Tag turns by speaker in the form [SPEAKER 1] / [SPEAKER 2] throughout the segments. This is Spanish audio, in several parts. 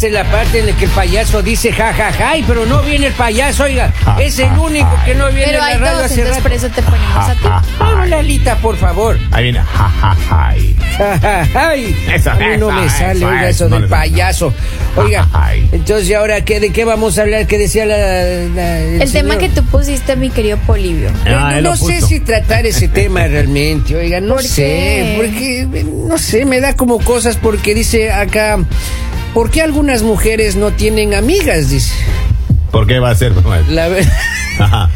[SPEAKER 1] esta es la parte en la que el payaso dice jajaja, pero no viene el payaso, oiga.
[SPEAKER 2] Ja,
[SPEAKER 1] es el
[SPEAKER 2] ja,
[SPEAKER 1] único
[SPEAKER 2] ja.
[SPEAKER 1] que no viene
[SPEAKER 3] Pero
[SPEAKER 1] en la
[SPEAKER 3] hay
[SPEAKER 1] radio
[SPEAKER 3] dos,
[SPEAKER 1] hace
[SPEAKER 3] entonces
[SPEAKER 1] rato.
[SPEAKER 3] por eso te ponemos a ti.
[SPEAKER 2] Ja, ja.
[SPEAKER 1] Vamos, Lalita, por favor.
[SPEAKER 2] Ahí viene. Ja, ja, ja.
[SPEAKER 1] Ay,
[SPEAKER 2] Eso,
[SPEAKER 1] a mí no
[SPEAKER 2] eso,
[SPEAKER 1] me sale,
[SPEAKER 2] eso,
[SPEAKER 1] oiga,
[SPEAKER 2] eso,
[SPEAKER 1] del payaso. Oiga, entonces, ¿y ahora qué, de qué vamos a hablar? ¿Qué decía la, la-
[SPEAKER 3] El tema que tú pusiste, mi querido Polivio.
[SPEAKER 2] Ah,
[SPEAKER 1] no sé si tratar ese tema realmente, oiga, no
[SPEAKER 3] ¿Por
[SPEAKER 1] sé,
[SPEAKER 3] qué?
[SPEAKER 1] porque, no sé, me da como cosas porque dice acá, ¿por qué algunas mujeres no tienen amigas? Dice.
[SPEAKER 2] ¿Por qué va a ser?
[SPEAKER 1] La ver-
[SPEAKER 2] Ajá.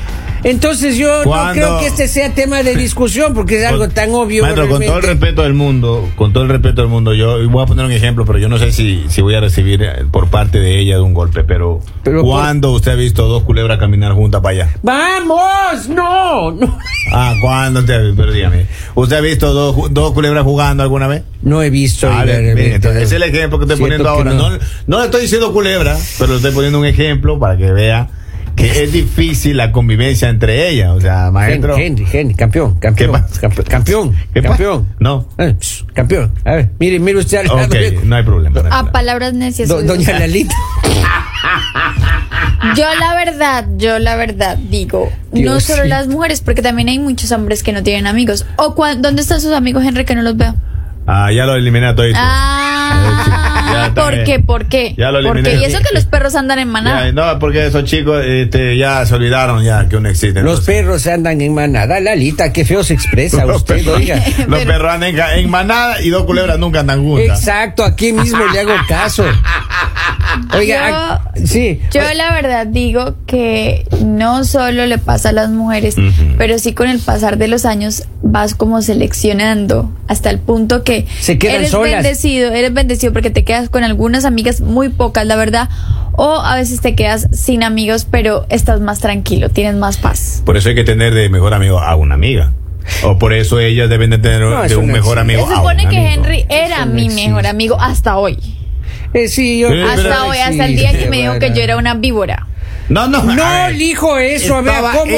[SPEAKER 1] Entonces yo no creo que este sea tema de discusión porque es algo tan obvio.
[SPEAKER 2] Maestro, con todo el respeto del mundo, con todo el respeto del mundo, yo voy a poner un ejemplo, pero yo no sé si, si voy a recibir eh, por parte de ella de un golpe, pero,
[SPEAKER 1] Pero por-
[SPEAKER 2] ¿cuándo usted ha visto dos culebras caminar juntas para allá?
[SPEAKER 1] ¡Vamos! ¡No! no.
[SPEAKER 2] Ah, ¿cuándo usted ha visto? Pero dígame, ¿usted ha visto dos, dos culebras jugando alguna vez?
[SPEAKER 1] No he visto.
[SPEAKER 2] Ah, bien, bien, entonces ese es el ejemplo que estoy poniendo ahora.
[SPEAKER 1] no.
[SPEAKER 2] No. No, le estoy diciendo culebra, pero le estoy poniendo un ejemplo para que vea que es difícil la convivencia entre ellas. O sea, maestro.
[SPEAKER 1] Henry, Henry, campeón, campeón,
[SPEAKER 2] ¿Qué
[SPEAKER 1] campeón, campeón,
[SPEAKER 2] ¿Qué
[SPEAKER 1] campeón.
[SPEAKER 2] No.
[SPEAKER 1] Eh, campeón. A ver, mire, mire usted al lado.
[SPEAKER 2] Ok,
[SPEAKER 1] de-
[SPEAKER 2] no hay problema. no hay
[SPEAKER 3] A
[SPEAKER 2] problema.
[SPEAKER 3] palabras necias.
[SPEAKER 1] Do- doña Lalita.
[SPEAKER 3] Yo la verdad, yo la verdad digo, no solo
[SPEAKER 1] sí.
[SPEAKER 3] las mujeres, porque también hay muchos hombres que no tienen amigos. O cua- ¿dónde están sus amigos, Henry, que no los veo?
[SPEAKER 2] Ah, ya lo eliminé a todo.
[SPEAKER 3] Ah,
[SPEAKER 2] Ya
[SPEAKER 3] ¿por qué? ¿Por qué?
[SPEAKER 2] Ya lo
[SPEAKER 3] ¿Por
[SPEAKER 2] eliminé.
[SPEAKER 3] qué? Y eso que los perros andan en manada.
[SPEAKER 2] Ya, no, porque esos chicos este, ya se olvidaron ya que uno existe.
[SPEAKER 1] Los
[SPEAKER 2] entonces.
[SPEAKER 1] perros andan en manada. Lalita, qué feo se expresa
[SPEAKER 2] Los
[SPEAKER 1] usted,
[SPEAKER 2] perros,
[SPEAKER 1] oiga.
[SPEAKER 2] los
[SPEAKER 3] Pero-
[SPEAKER 2] perros andan en, en manada y dos culebras nunca andan juntas.
[SPEAKER 1] Exacto, aquí mismo le hago caso. Oiga,
[SPEAKER 3] Yo-
[SPEAKER 1] ah, sí.
[SPEAKER 3] Yo la verdad digo que no solo le pasa a las mujeres, pero sí con el pasar de los años vas como seleccionando hasta el punto que
[SPEAKER 1] Se quedan
[SPEAKER 3] eres
[SPEAKER 1] solas.
[SPEAKER 3] bendecido, eres bendecido porque te quedas con algunas amigas muy pocas, la verdad, o a veces te quedas sin amigos, pero estás más tranquilo, tienes más paz.
[SPEAKER 2] Por eso hay que tener de mejor amigo a una amiga. O por eso ellas deben de tener
[SPEAKER 1] No,
[SPEAKER 2] de un
[SPEAKER 1] no
[SPEAKER 2] mejor
[SPEAKER 1] existe.
[SPEAKER 2] amigo
[SPEAKER 3] Se
[SPEAKER 2] a
[SPEAKER 3] supone
[SPEAKER 2] un
[SPEAKER 3] que
[SPEAKER 2] amigo.
[SPEAKER 3] Henry era
[SPEAKER 1] Eso
[SPEAKER 3] mi
[SPEAKER 1] existe.
[SPEAKER 3] mejor amigo hasta hoy.
[SPEAKER 1] Eh, sí, yo.
[SPEAKER 2] Sí, pero-
[SPEAKER 3] Hasta hoy, hasta el día que me dijo que yo era una víbora.
[SPEAKER 2] No, no,
[SPEAKER 1] No elijo eso, a ver,
[SPEAKER 2] Estaba
[SPEAKER 1] ¿cómo?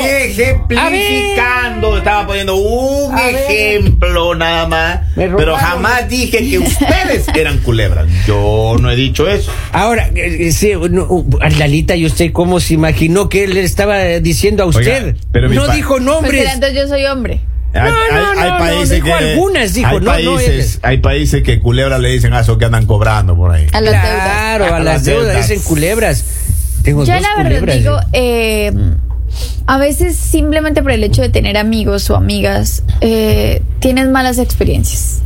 [SPEAKER 2] ejemplificando, estaba poniendo un
[SPEAKER 1] A ver.
[SPEAKER 2] ejemplo nada más, pero jamás dije que ustedes eran culebras. Yo no he dicho eso.
[SPEAKER 1] Ahora, eh, eh, sí, no, uh, Lalita, ¿y usted cómo se imaginó que él le estaba diciendo a usted?
[SPEAKER 2] Oiga, pero mi
[SPEAKER 1] no dijo
[SPEAKER 3] Pues
[SPEAKER 1] nombres.
[SPEAKER 3] era, entonces yo soy hombre.
[SPEAKER 2] Hay,
[SPEAKER 1] No, no,
[SPEAKER 2] hay- hay
[SPEAKER 1] no, no,
[SPEAKER 2] países
[SPEAKER 1] dijo
[SPEAKER 2] que
[SPEAKER 1] algunas, dijo,
[SPEAKER 2] hay países, hay países que culebras le dicen a eso que andan cobrando por ahí.
[SPEAKER 3] A las deudas.
[SPEAKER 1] claro, a
[SPEAKER 2] A
[SPEAKER 1] las deudas dicen culebras. Tengo
[SPEAKER 3] Yo
[SPEAKER 1] dos
[SPEAKER 3] la verdad
[SPEAKER 1] culebras.
[SPEAKER 3] digo, eh, a veces simplemente por el hecho de tener amigos o amigas, eh, tienes malas experiencias.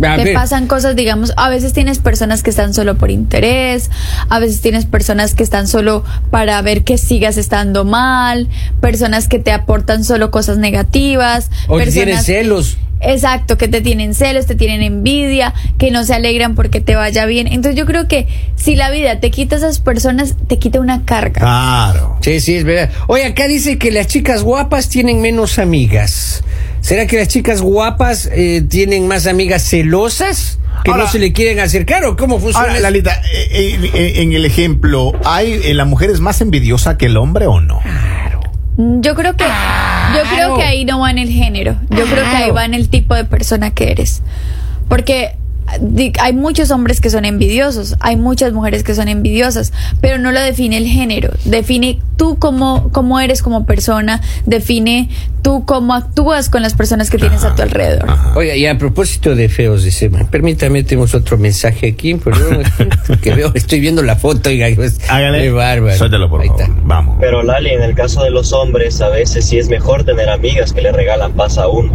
[SPEAKER 3] Te pasan cosas, digamos, a veces tienes personas que están solo por interés, a veces tienes personas que están solo para ver que sigas estando mal, personas que te aportan solo cosas negativas,
[SPEAKER 1] o que
[SPEAKER 3] personas
[SPEAKER 1] tienen celos.
[SPEAKER 3] Exacto, que te tienen celos, te tienen envidia, que no se alegran porque te vaya bien. Entonces yo creo que si la vida te quita a esas personas, te quita una carga.
[SPEAKER 2] Claro.
[SPEAKER 1] Sí, sí, es verdad. Oye, acá dice que las chicas guapas tienen menos amigas. ¿Será que las chicas guapas eh, tienen más amigas celosas? Que
[SPEAKER 2] Ahora-
[SPEAKER 1] no se le quieren acercar o cómo funciona
[SPEAKER 2] Ahora? Lalita, eh, en, en- en el ejemplo, ¿hay eh, la mujer es más envidiosa que el hombre o no?
[SPEAKER 3] Yo creo que yo creo que ahí no va en el género. Yo creo que ahí
[SPEAKER 1] Claro.
[SPEAKER 3] va en el tipo de persona que eres. Porque hay muchos hombres que son envidiosos, hay muchas mujeres que son envidiosas, pero no lo define el género, define tú cómo, cómo eres como persona, define tú cómo actúas con las personas que tienes a tu alrededor.
[SPEAKER 1] Oiga, y a propósito de feos, dice, permítame, tenemos otro mensaje aquí, perdón, que veo, estoy viendo la foto, oiga, es
[SPEAKER 2] Hágale.
[SPEAKER 1] bárbaro.
[SPEAKER 2] Suéltelo, por
[SPEAKER 1] Ahí
[SPEAKER 2] favor.
[SPEAKER 1] está.
[SPEAKER 2] Vamos.
[SPEAKER 4] Pero Lali, en el caso de los hombres, a veces sí es mejor tener amigas que le regalan paz a uno.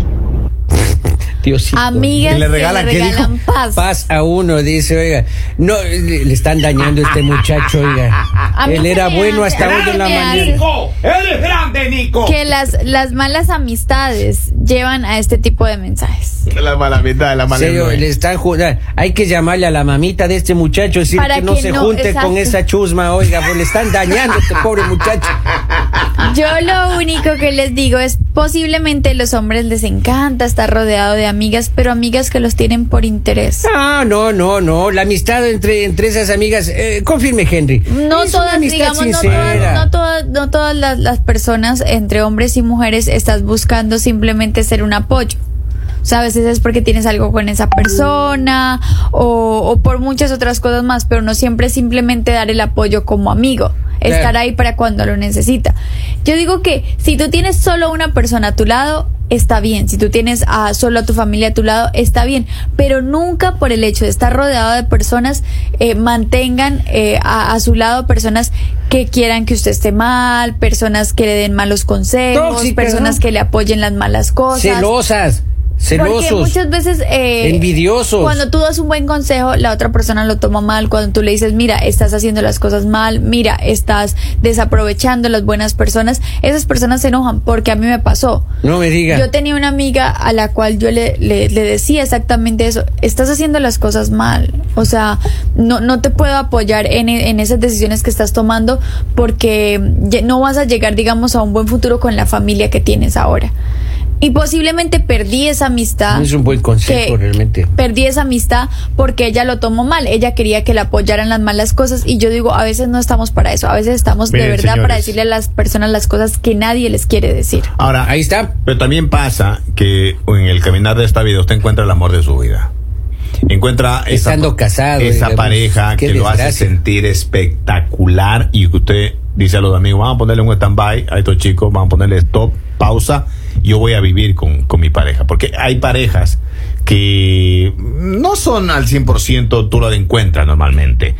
[SPEAKER 1] Diosito.
[SPEAKER 3] Amigas
[SPEAKER 2] ¿Que le
[SPEAKER 3] que
[SPEAKER 2] regalan
[SPEAKER 3] le
[SPEAKER 2] qué
[SPEAKER 3] regalan
[SPEAKER 2] dijo?
[SPEAKER 3] paz.
[SPEAKER 1] Paz a uno, dice, oiga, no, le, están dañando a este muchacho, oiga. Él era bueno
[SPEAKER 3] hace-
[SPEAKER 1] hasta hoy de la mañana.
[SPEAKER 2] Nico! ¡Eres grande, Nico!
[SPEAKER 3] que las, las malas amistades llevan a este tipo de mensajes.
[SPEAKER 2] La mala mitad, la mala
[SPEAKER 1] Serio, le están ju- Hay que llamarle a la mamita de este muchacho, decir
[SPEAKER 3] Para
[SPEAKER 1] que no
[SPEAKER 3] que
[SPEAKER 1] se
[SPEAKER 3] no,
[SPEAKER 1] junte
[SPEAKER 3] exacto.
[SPEAKER 1] con esa chusma, oiga, pues le están dañando a este pobre muchacho.
[SPEAKER 3] Yo lo único que les digo es posiblemente los hombres les encanta estar rodeado de amigas, pero amigas que los tienen por interés.
[SPEAKER 1] No, no, no, no. La amistad entre, entre esas amigas, eh, confirme, Henry.
[SPEAKER 3] No
[SPEAKER 1] Es
[SPEAKER 3] todas, digamos, no todas, no todas, no todas las, las personas entre hombres y mujeres estás buscando simplemente ser un apoyo. O sea, a veces es porque tienes algo con esa persona o, o por muchas otras cosas más, pero no siempre es simplemente dar el apoyo como amigo estar ahí para cuando lo necesita. Yo digo que si tú tienes solo una persona a tu lado, está bien. Si tú tienes a solo a tu familia a tu lado, está bien. Pero nunca por el hecho de estar rodeado de personas, eh, mantengan eh, a, a su lado personas que quieran que usted esté mal, personas que le den malos consejos,
[SPEAKER 1] Tóxicas,
[SPEAKER 3] personas
[SPEAKER 1] ¿no?
[SPEAKER 3] que le apoyen las malas cosas.
[SPEAKER 1] Celosas,
[SPEAKER 3] Porque
[SPEAKER 1] celosos.
[SPEAKER 3] muchas veces eh,
[SPEAKER 1] Envidiosos.
[SPEAKER 3] Cuando tú das un buen consejo, la otra persona lo toma mal. Cuando tú le dices, mira, estás haciendo las cosas mal, mira, estás desaprovechando las buenas personas, esas personas se enojan porque a mí me pasó.
[SPEAKER 1] No me diga.
[SPEAKER 3] Yo tenía una amiga a la cual yo le, le, le decía exactamente eso. Estás haciendo las cosas mal. O sea, no, no te puedo apoyar en, en esas decisiones que estás tomando porque no vas a llegar, digamos, a un buen futuro con la familia que tienes ahora. Y posiblemente perdí esa amistad.
[SPEAKER 1] Es un buen consejo, realmente.
[SPEAKER 3] Perdí esa amistad porque ella lo tomó mal. Ella quería que la apoyaran las malas cosas. Y yo digo, a veces no estamos para eso. A veces estamos de verdad para decirle a las personas las cosas que nadie les quiere decir.
[SPEAKER 2] Ahora,
[SPEAKER 1] Ahí está.
[SPEAKER 2] Pero también pasa que en el caminar de esta vida usted encuentra el amor de su vida. Encuentra esa,
[SPEAKER 1] Estando casado,
[SPEAKER 2] esa
[SPEAKER 1] digamos.
[SPEAKER 2] pareja que lo hace sentir espectacular y que usted dice a los amigos, vamos a ponerle un stand-by a estos chicos, vamos a ponerle stop, pausa, yo voy a vivir con, con mi pareja. Porque hay parejas que no son al 100% tú lo encuentras normalmente.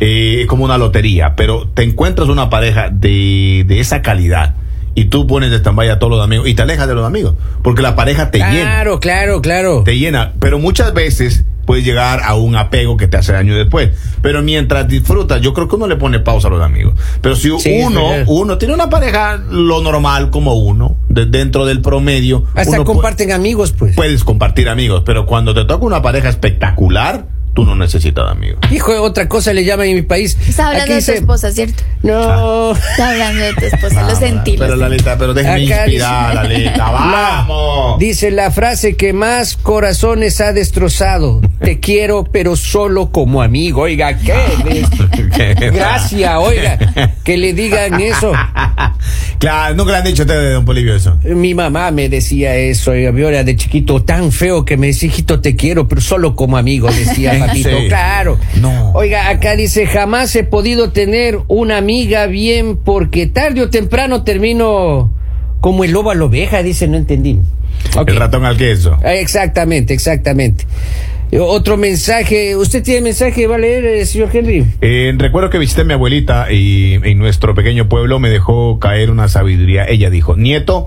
[SPEAKER 2] Eh, es como una lotería, pero te encuentras una pareja de, de esa calidad y tú pones de stand-by a todos los amigos y te alejas de los amigos, porque la pareja te llena
[SPEAKER 1] Claro, claro, claro.
[SPEAKER 2] te llena, pero muchas veces puedes llegar a un apego que te hace daño después. Pero mientras disfrutas, yo creo que uno le pone pausa a los amigos. Pero si
[SPEAKER 1] Sí,
[SPEAKER 2] uno, uno tiene una pareja lo normal como uno, de- dentro del promedio,
[SPEAKER 1] Hasta comparten amigos, pues.
[SPEAKER 2] puedes compartir amigos, pero cuando te toca una pareja espectacular, tú no necesitas de amigos.
[SPEAKER 1] Hijo, otra cosa le llaman en mi país.
[SPEAKER 3] Está hablando
[SPEAKER 1] Aquí
[SPEAKER 3] de tu esposa, ¿cierto?
[SPEAKER 1] No.
[SPEAKER 3] Está hablando de tu esposa, lo sentí.
[SPEAKER 2] Pero. Lalita, pero déjame
[SPEAKER 1] Acá
[SPEAKER 2] inspirar,
[SPEAKER 1] dice-
[SPEAKER 2] Lalita, vamos.
[SPEAKER 1] Dice la frase que más corazones ha destrozado. Te quiero, pero solo como amigo. Oiga, ¿qué? Gracias, oiga. Que le digan eso.
[SPEAKER 2] claro, nunca le han dicho a usted, don Polivio, eso.
[SPEAKER 1] Mi mamá me decía eso, oiga, yo era de chiquito tan feo que me decía, hijito, te quiero, pero solo como amigo, decía
[SPEAKER 2] ¿En
[SPEAKER 1] papito. Claro.
[SPEAKER 2] No.
[SPEAKER 1] Oiga, acá dice, jamás he podido tener una amiga bien porque tarde o temprano termino como el lobo a la oveja, dice, no entendí.
[SPEAKER 2] El ratón al queso.
[SPEAKER 1] Ah, Exactamente, exactamente. Otro mensaje, ¿usted tiene mensaje? ¿Va a leer, eh, señor Henry?
[SPEAKER 2] Eh, recuerdo que visité a mi abuelita y en nuestro pequeño pueblo me dejó caer una sabiduría. Ella dijo, nieto,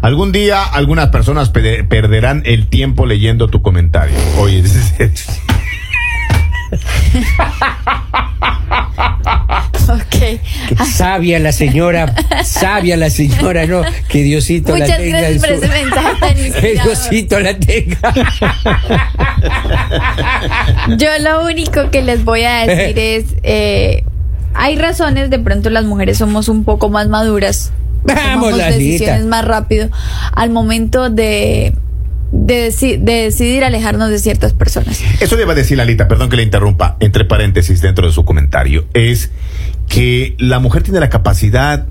[SPEAKER 2] algún día algunas personas pe- perderán el tiempo leyendo tu comentario. Oye,
[SPEAKER 3] Ok.
[SPEAKER 1] Qué sabia la señora, sabia la señora, ¿no? Que Diosito la
[SPEAKER 3] Muchas
[SPEAKER 1] tenga.
[SPEAKER 3] gracias
[SPEAKER 1] en
[SPEAKER 3] por
[SPEAKER 1] su-
[SPEAKER 3] ese mensaje tan
[SPEAKER 1] Que
[SPEAKER 3] inspirador.
[SPEAKER 1] Diosito la tenga.
[SPEAKER 3] Yo lo único que les voy a decir es, eh, hay razones, de pronto las mujeres somos un poco más maduras,
[SPEAKER 1] Vamos,
[SPEAKER 3] tomamos decisiones más rápido al momento de, de, deci- de decidir alejarnos de ciertas personas.
[SPEAKER 2] Eso le iba a decir Lalita, perdón que le interrumpa, entre paréntesis dentro de su comentario, es que la mujer tiene la capacidad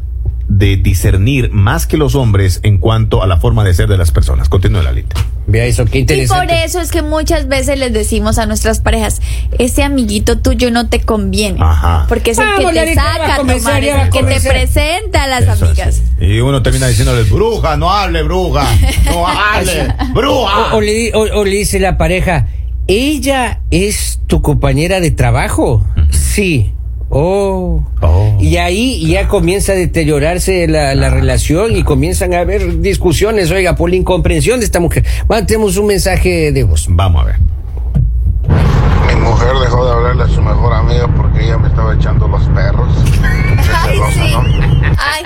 [SPEAKER 2] de discernir más que los hombres en cuanto a la forma de ser de las personas. Continúe Lalita.
[SPEAKER 1] Vea eso, qué
[SPEAKER 3] Y por eso es que muchas veces les decimos a nuestras parejas, ese amiguito tuyo no te conviene.
[SPEAKER 2] Ajá.
[SPEAKER 3] Porque es el
[SPEAKER 1] Vamos,
[SPEAKER 3] que te saca
[SPEAKER 1] a
[SPEAKER 3] tomar, es el que te presenta a las
[SPEAKER 2] Eso
[SPEAKER 3] amigas.
[SPEAKER 2] así. Y uno termina diciéndole, bruja, no hable, bruja, no hable, bruja.
[SPEAKER 1] O, o le, o le dice la pareja, ¿ella es tu compañera de trabajo? Sí. Oh.
[SPEAKER 2] Oh.
[SPEAKER 1] Y ahí ya comienza a deteriorarse la, la relación y comienzan a haber discusiones, oiga, por la incomprensión de esta mujer. Bueno, tenemos un mensaje de voz.
[SPEAKER 2] Vamos a ver.
[SPEAKER 5] Mujer dejó de hablarle a su mejor amiga porque ella me estaba echando los perros. Qué
[SPEAKER 3] Ay,
[SPEAKER 5] celosa,
[SPEAKER 3] sí.
[SPEAKER 5] ¿no?
[SPEAKER 3] Ay,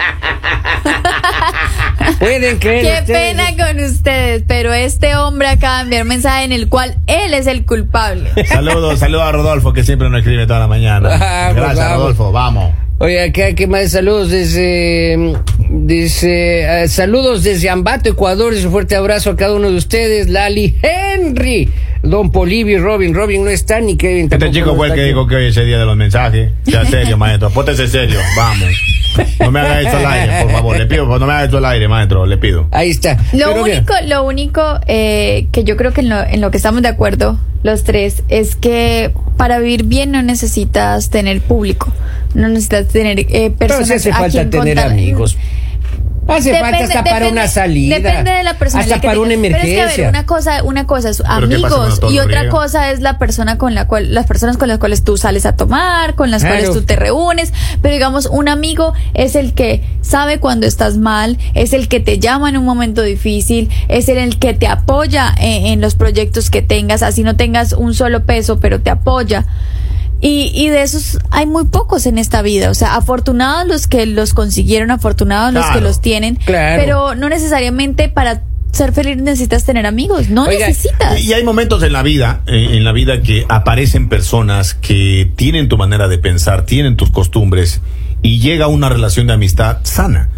[SPEAKER 1] Pueden creer.
[SPEAKER 3] qué
[SPEAKER 1] ustedes?
[SPEAKER 3] pena con ustedes, pero este hombre acaba de enviar un mensaje en el cual él es el culpable.
[SPEAKER 2] Saludos, saludos a Rodolfo que siempre nos escribe toda la mañana.
[SPEAKER 1] Vamos,
[SPEAKER 2] Gracias,
[SPEAKER 1] vamos.
[SPEAKER 2] Rodolfo, vamos.
[SPEAKER 1] Oye, acá, ¿qué más saludos desde, dice, eh, saludos desde Ambato, Ecuador, y un fuerte abrazo a cada uno de ustedes, Lali, Henry, Don Polivio y Robin, Robin no está ni Kevin
[SPEAKER 2] Este chico fue el que
[SPEAKER 1] aquí.
[SPEAKER 2] dijo que hoy es el día de los mensajes. Sea serio, maestro. Póntese serio. Vamos. No me haga esto al aire, por favor. Le pido, no me haga esto al aire, maestro. Le pido.
[SPEAKER 1] Ahí está.
[SPEAKER 3] Lo
[SPEAKER 1] Pero mira,
[SPEAKER 3] único, lo único eh, que yo creo que en lo, en lo que estamos de acuerdo los tres es que para vivir bien no necesitas tener público, no necesitas tener eh,
[SPEAKER 1] pero
[SPEAKER 3] personas
[SPEAKER 1] sí hace
[SPEAKER 3] a
[SPEAKER 1] falta
[SPEAKER 3] quien
[SPEAKER 1] tener
[SPEAKER 3] contar.
[SPEAKER 1] amigos. Hace
[SPEAKER 3] Depende-
[SPEAKER 1] falta hasta para
[SPEAKER 3] depende-
[SPEAKER 1] una salida.
[SPEAKER 3] Depende de la persona.
[SPEAKER 1] Hasta para una
[SPEAKER 3] Pero es que, a
[SPEAKER 1] emergencia.
[SPEAKER 3] ver, una cosa, una cosa es
[SPEAKER 2] ¿qué pasa
[SPEAKER 3] amigos y otra
[SPEAKER 2] riega?
[SPEAKER 3] cosa es la persona con la cual, las personas con las cuales tú sales a tomar, con las
[SPEAKER 1] Claro.
[SPEAKER 3] cuales tú te reúnes. Pero digamos, un amigo es el que sabe cuando estás mal, es el que te llama en un momento difícil, es el, el que te apoya en, en los proyectos que tengas, así no tengas un solo peso, pero te apoya. Y, y de esos hay muy pocos en esta vida. O sea, afortunados los que los consiguieron, afortunados los que los tienen.
[SPEAKER 1] claro.
[SPEAKER 3] Pero no necesariamente para ser feliz necesitas tener amigos. No
[SPEAKER 1] Oiga,
[SPEAKER 3] necesitas.
[SPEAKER 2] Y hay momentos en la vida, eh, en la vida que aparecen personas que tienen tu manera de pensar, tienen tus costumbres y llega una relación de amistad sana.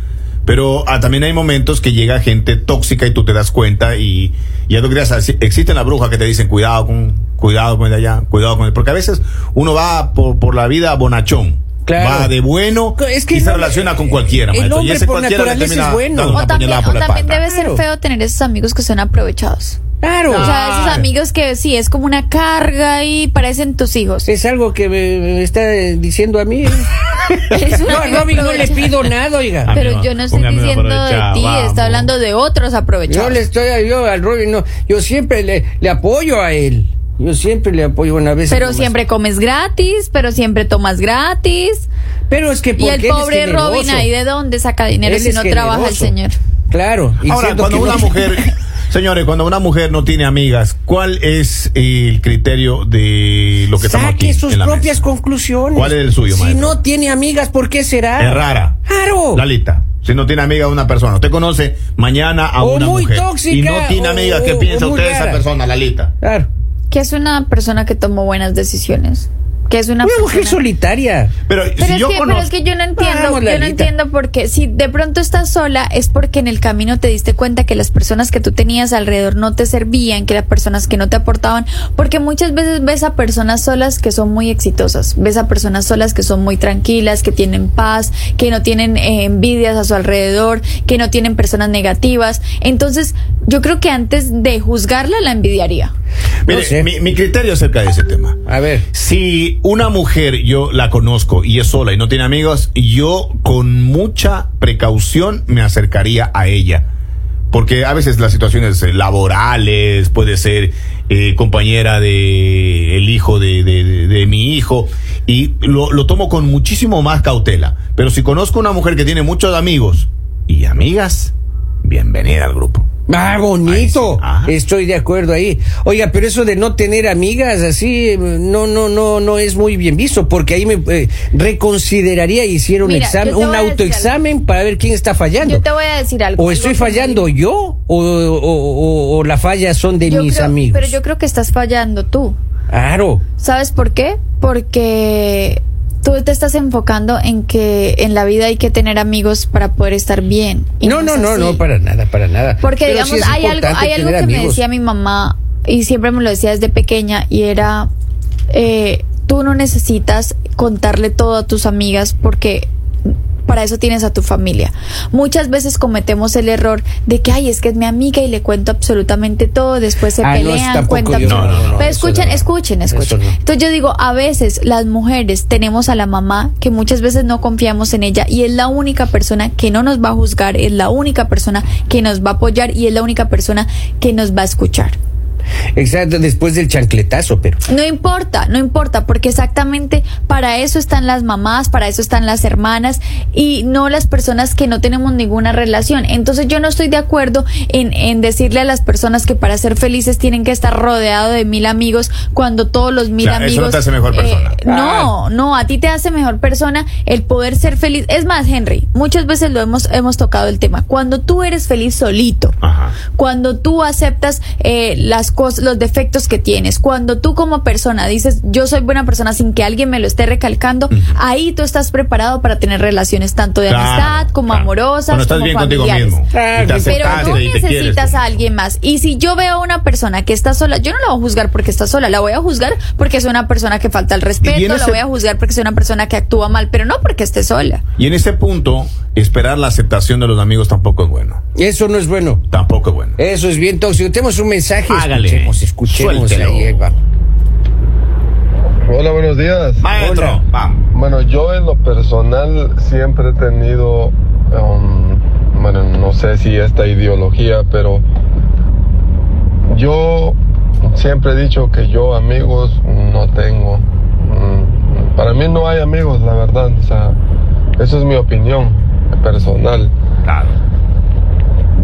[SPEAKER 2] Pero ah, también hay momentos que llega gente tóxica y tú te das cuenta y ya tú creas, existe la bruja que te dicen cuidado con, cuidado con el de allá, cuidado con el, porque a veces uno va por, por la vida bonachón.
[SPEAKER 1] Claro.
[SPEAKER 2] Va de bueno
[SPEAKER 1] Es que
[SPEAKER 2] y se relaciona con cualquiera,
[SPEAKER 1] el
[SPEAKER 2] maestro. Y ese
[SPEAKER 1] por
[SPEAKER 2] cualquiera le
[SPEAKER 1] naturaleza
[SPEAKER 2] termina
[SPEAKER 1] es bueno.
[SPEAKER 3] o también, o debe ser
[SPEAKER 1] Claro.
[SPEAKER 3] feo tener esos amigos que son aprovechados.
[SPEAKER 1] Claro.
[SPEAKER 3] O sea, esos amigos que sí, es como una carga y parecen tus hijos.
[SPEAKER 1] Es algo que me, está diciendo a mí. No, Robin no le pido nada, oiga.
[SPEAKER 3] Pero
[SPEAKER 2] Amigo,
[SPEAKER 3] yo no estoy diciendo de ti,
[SPEAKER 2] vamos.
[SPEAKER 3] está hablando de otros aprovechados.
[SPEAKER 1] Yo le estoy yo al Robin, no, yo siempre le, le apoyo a él. Yo siempre le apoyo una vez.
[SPEAKER 3] Pero siempre comes gratis, pero siempre tomas gratis.
[SPEAKER 1] Pero es que
[SPEAKER 3] Y
[SPEAKER 1] porque
[SPEAKER 3] el
[SPEAKER 1] él es
[SPEAKER 3] pobre
[SPEAKER 1] generoso.
[SPEAKER 3] ¿y ahí de dónde saca dinero
[SPEAKER 1] Él
[SPEAKER 3] si
[SPEAKER 1] es
[SPEAKER 3] no trabaja el
[SPEAKER 1] generoso.
[SPEAKER 3] señor?
[SPEAKER 1] Claro. y
[SPEAKER 2] Ahora, cuando una
[SPEAKER 1] no-
[SPEAKER 2] mujer, señores, cuando una mujer no tiene amigas, ¿cuál es el criterio de lo que estamos aquí?
[SPEAKER 1] Saque sus
[SPEAKER 2] en la
[SPEAKER 1] propias
[SPEAKER 2] mesa?
[SPEAKER 1] conclusiones.
[SPEAKER 2] ¿Cuál es el suyo,
[SPEAKER 1] Si
[SPEAKER 2] maestro?
[SPEAKER 1] no tiene amigas, ¿por qué será?
[SPEAKER 2] Es rara.
[SPEAKER 1] Claro.
[SPEAKER 2] Lalita, si no tiene amiga una persona, usted conoce mañana a
[SPEAKER 1] O
[SPEAKER 2] una
[SPEAKER 1] muy
[SPEAKER 2] mujer
[SPEAKER 1] tóxica,
[SPEAKER 2] y no tiene
[SPEAKER 1] o-
[SPEAKER 2] amigas, ¿qué
[SPEAKER 1] o-
[SPEAKER 2] piensa usted de esa persona, Lalita?
[SPEAKER 1] Claro.
[SPEAKER 3] Que es una persona que tomó buenas decisiones. Que es una,
[SPEAKER 1] Una mujer solitaria.
[SPEAKER 2] Pero,
[SPEAKER 3] Pero,
[SPEAKER 2] si
[SPEAKER 3] es
[SPEAKER 2] yo
[SPEAKER 3] que, pero
[SPEAKER 2] conozco,
[SPEAKER 3] es que yo no entiendo,
[SPEAKER 1] Vamos,
[SPEAKER 3] yo no entiendo porque si de pronto estás sola es porque en el camino te diste cuenta que las personas que tú tenías alrededor no te servían, que las personas que no te aportaban, porque muchas veces ves a personas solas que son muy exitosas, ves a personas solas que son muy tranquilas, que tienen paz, que no tienen eh, envidias a su alrededor, que no tienen personas negativas. Entonces, yo creo que antes de juzgarla la envidiaría.
[SPEAKER 2] Mire,
[SPEAKER 1] no sé.
[SPEAKER 2] mi, mi criterio acerca de ese tema.
[SPEAKER 1] A ver.
[SPEAKER 2] Si una mujer yo la conozco y es sola y no tiene amigos, yo con mucha precaución me acercaría a ella. Porque a veces las situaciones eh, laborales, puede ser eh, compañera de el hijo de, de- de- de mi hijo, y lo, lo tomo con muchísimo más cautela. Pero si conozco una mujer que tiene muchos amigos y amigas, bienvenida al grupo.
[SPEAKER 1] Ah, bonito.
[SPEAKER 2] Sí.
[SPEAKER 1] Estoy de acuerdo ahí. Oiga, pero eso de no tener amigas así, no, no, no, no es muy bien visto, porque ahí me eh, reconsideraría y hiciera un
[SPEAKER 3] Mira,
[SPEAKER 1] examen, un autoexamen para ver quién está fallando.
[SPEAKER 3] Yo te voy a decir algo.
[SPEAKER 1] O estoy fallando yo, o, o, o- o las fallas son de
[SPEAKER 3] Yo
[SPEAKER 1] mis
[SPEAKER 3] creo-
[SPEAKER 1] amigos.
[SPEAKER 3] Pero yo creo que estás fallando tú.
[SPEAKER 1] Claro.
[SPEAKER 3] ¿Sabes por qué? Porque tú te estás enfocando en que en la vida hay que tener amigos para poder estar bien. Y
[SPEAKER 1] No, no, no, no, para nada, para nada.
[SPEAKER 3] Porque
[SPEAKER 1] Pero
[SPEAKER 3] digamos,
[SPEAKER 1] sí
[SPEAKER 3] hay algo, hay algo que me decía mi mamá y siempre me lo decía desde pequeña y era, eh, tú no necesitas contarle todo a tus amigas porque para eso tienes a tu familia. Muchas veces cometemos el error de que, ay, es que es mi amiga y le cuento absolutamente todo, después se
[SPEAKER 1] Ah, no,
[SPEAKER 3] pelean,
[SPEAKER 1] tampoco
[SPEAKER 3] cuentan
[SPEAKER 1] yo-
[SPEAKER 2] no, no, no,
[SPEAKER 3] Pero escuchen,
[SPEAKER 1] no.
[SPEAKER 3] escuchen, escuchen.
[SPEAKER 1] no.
[SPEAKER 3] Entonces yo digo, a veces las mujeres tenemos a la mamá que muchas veces no confiamos en ella y es la única persona que no nos va a juzgar, es la única persona que nos va a apoyar y es la única persona que nos va a escuchar.
[SPEAKER 1] Exacto, después del chancletazo, pero.
[SPEAKER 3] No importa, no importa, porque exactamente para eso están las mamás, para eso están las hermanas y no las personas que no tenemos ninguna relación. Entonces yo no estoy de acuerdo en, en decirle a las personas que para ser felices tienen que estar rodeado de mil amigos cuando todos los mil
[SPEAKER 2] O sea, eso
[SPEAKER 3] amigos...
[SPEAKER 2] no te hace mejor persona.
[SPEAKER 3] eh, no, no, a ti te hace mejor persona el poder ser feliz. Es más, Henry, muchas veces lo hemos, hemos tocado el tema. Cuando tú eres feliz solito,
[SPEAKER 2] Ajá.
[SPEAKER 3] cuando tú aceptas eh, las los defectos que tienes, cuando tú como persona dices yo soy buena persona sin que alguien me lo esté recalcando, ahí tú estás preparado para tener relaciones tanto de
[SPEAKER 2] Claro,
[SPEAKER 3] amistad como
[SPEAKER 2] claro.
[SPEAKER 3] amorosas,
[SPEAKER 2] Cuando estás
[SPEAKER 3] como
[SPEAKER 2] bien contigo
[SPEAKER 3] familiares.
[SPEAKER 2] mismo.
[SPEAKER 1] Claro,
[SPEAKER 2] y te
[SPEAKER 1] pero
[SPEAKER 2] quieres,
[SPEAKER 3] necesitas
[SPEAKER 2] pues.
[SPEAKER 3] a alguien más. Y si yo veo a una persona que está sola, yo no la voy a juzgar porque está sola, la voy a juzgar porque es una persona que falta el respeto, la
[SPEAKER 2] ese-
[SPEAKER 3] voy a juzgar porque es una persona que actúa mal, pero no porque esté sola.
[SPEAKER 2] Y en ese punto, esperar la aceptación de los amigos tampoco es bueno.
[SPEAKER 1] Eso no es bueno.
[SPEAKER 2] Tampoco es bueno.
[SPEAKER 1] Eso es bien tóxico. Tenemos un mensaje.
[SPEAKER 2] Hágale.
[SPEAKER 1] Escuchemos, escuchemos. Ahí, ahí va.
[SPEAKER 5] Hola, buenos días.
[SPEAKER 2] Maestro,
[SPEAKER 1] Hola.
[SPEAKER 5] Bueno, yo en lo personal siempre he tenido, um, bueno, no sé si esta ideología, pero yo siempre he dicho que yo amigos no tengo. Mm, Para mí no hay amigos, la verdad. O sea, eso es mi opinión personal.
[SPEAKER 2] Claro.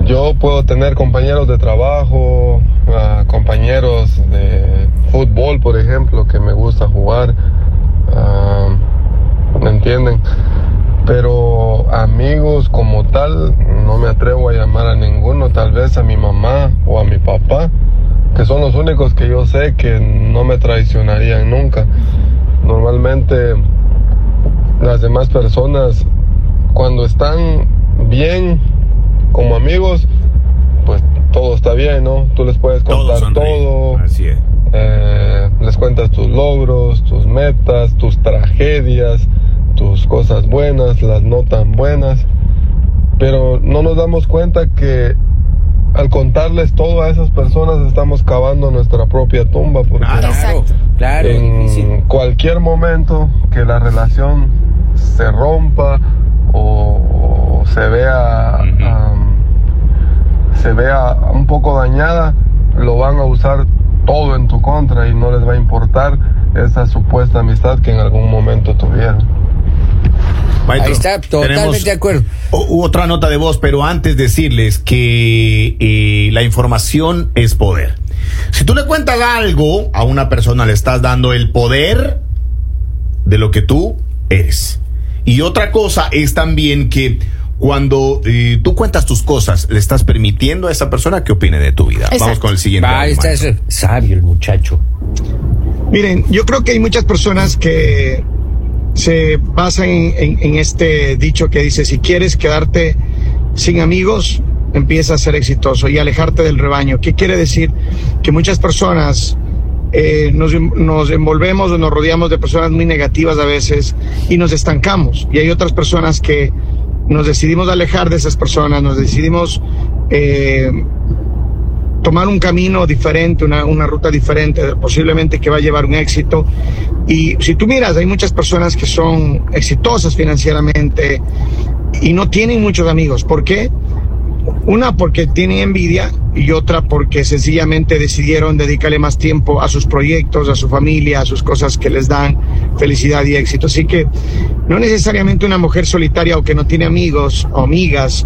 [SPEAKER 5] Yo puedo tener compañeros de trabajo, ah, compañeros de fútbol, por ejemplo, que me gusta jugar. ah, ¿Me entienden? Pero amigos como tal, no me atrevo a llamar a ninguno, tal vez a mi mamá o a mi papá, que son los únicos que yo sé que no me traicionarían nunca. Normalmente las demás personas, cuando están bien como amigos, pues todo está bien, ¿no? Tú les puedes
[SPEAKER 2] Todo
[SPEAKER 5] contar todo,
[SPEAKER 2] Así es.
[SPEAKER 5] eh, les cuentas tus logros, tus metas, tus tragedias, tus cosas buenas, las no tan buenas, pero no nos damos cuenta que al contarles todo a esas personas estamos cavando nuestra propia tumba porque
[SPEAKER 2] Claro.
[SPEAKER 3] Exacto.
[SPEAKER 1] Claro, difícil.
[SPEAKER 5] en cualquier momento que la relación se rompa o, o se vea
[SPEAKER 2] Ujú.
[SPEAKER 5] am, se vea un poco dañada, lo van a usar todo en tu contra y no les va a importar esa supuesta amistad que en algún momento tuvieron.
[SPEAKER 2] Maestro,
[SPEAKER 1] Ahí está, totalmente
[SPEAKER 2] tenemos
[SPEAKER 1] de acuerdo.
[SPEAKER 2] otra nota de voz, pero antes decirles que eh, la información es poder. Si tú le cuentas algo a una persona, le estás dando el poder de lo que tú eres. Y otra cosa es también que cuando eh, tú cuentas tus cosas, le estás permitiendo a esa persona que opine de tu vida. Vamos con el siguiente.
[SPEAKER 1] Ahí está. Sabio el muchacho.
[SPEAKER 6] Miren, yo creo que hay muchas personas que se basan en, en- en este dicho que dice, si quieres quedarte sin amigos, empieza a ser exitoso y alejarte del rebaño. ¿Qué quiere decir? Que muchas personas eh, nos, nos envolvemos o nos rodeamos de personas muy negativas a veces y nos estancamos. Y hay otras personas que nos decidimos alejar de esas personas, nos decidimos... eh, tomar un camino diferente, una, una ruta diferente, posiblemente que va a llevar un éxito. Y si tú miras, hay muchas personas que son exitosas financieramente y no tienen muchos amigos. ¿Por qué? Una porque tienen envidia y otra porque sencillamente decidieron dedicarle más tiempo a sus proyectos, a su familia, a sus cosas que les dan felicidad y éxito. Así que no necesariamente una mujer solitaria o que no tiene amigos o amigas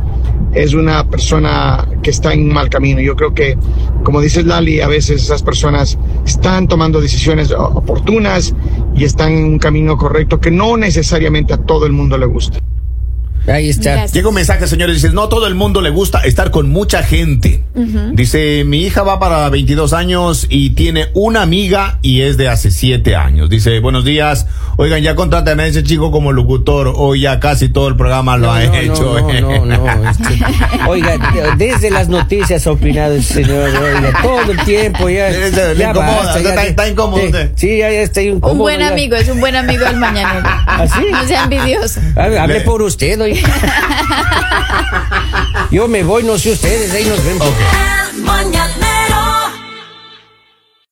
[SPEAKER 6] es una persona que está en mal camino. Yo creo que, como dices Lali, a veces esas personas están tomando decisiones oportunas y están en un camino correcto que no necesariamente a todo el mundo le gusta.
[SPEAKER 1] Ahí está.
[SPEAKER 3] Gracias.
[SPEAKER 2] Llega un mensaje, señores, dice, no todo el mundo le gusta estar con mucha gente. Dice, mi hija va para 22 años y tiene una amiga y es de hace 7 años. Dice, buenos días, oigan, ya contratan a ese chico como locutor, hoy ya casi todo el programa lo
[SPEAKER 1] No,
[SPEAKER 2] ha
[SPEAKER 1] no,
[SPEAKER 2] hecho.
[SPEAKER 1] No, no, no, es que- oiga, de- desde las noticias ha opinado el señor, oiga, todo el tiempo ya.
[SPEAKER 2] Incomoda,
[SPEAKER 1] ya
[SPEAKER 2] está- incómodo
[SPEAKER 1] Sí, ya, está incómodo.
[SPEAKER 3] Un buen
[SPEAKER 1] ya.
[SPEAKER 3] amigo, es un buen amigo del mañanero.
[SPEAKER 1] ¿Ah, sí?
[SPEAKER 3] No sea envidioso.
[SPEAKER 1] Hable, hable
[SPEAKER 2] Le-
[SPEAKER 1] por usted, oiga. Yo me voy, no sé ustedes, ahí nos vemos.
[SPEAKER 7] Mañanero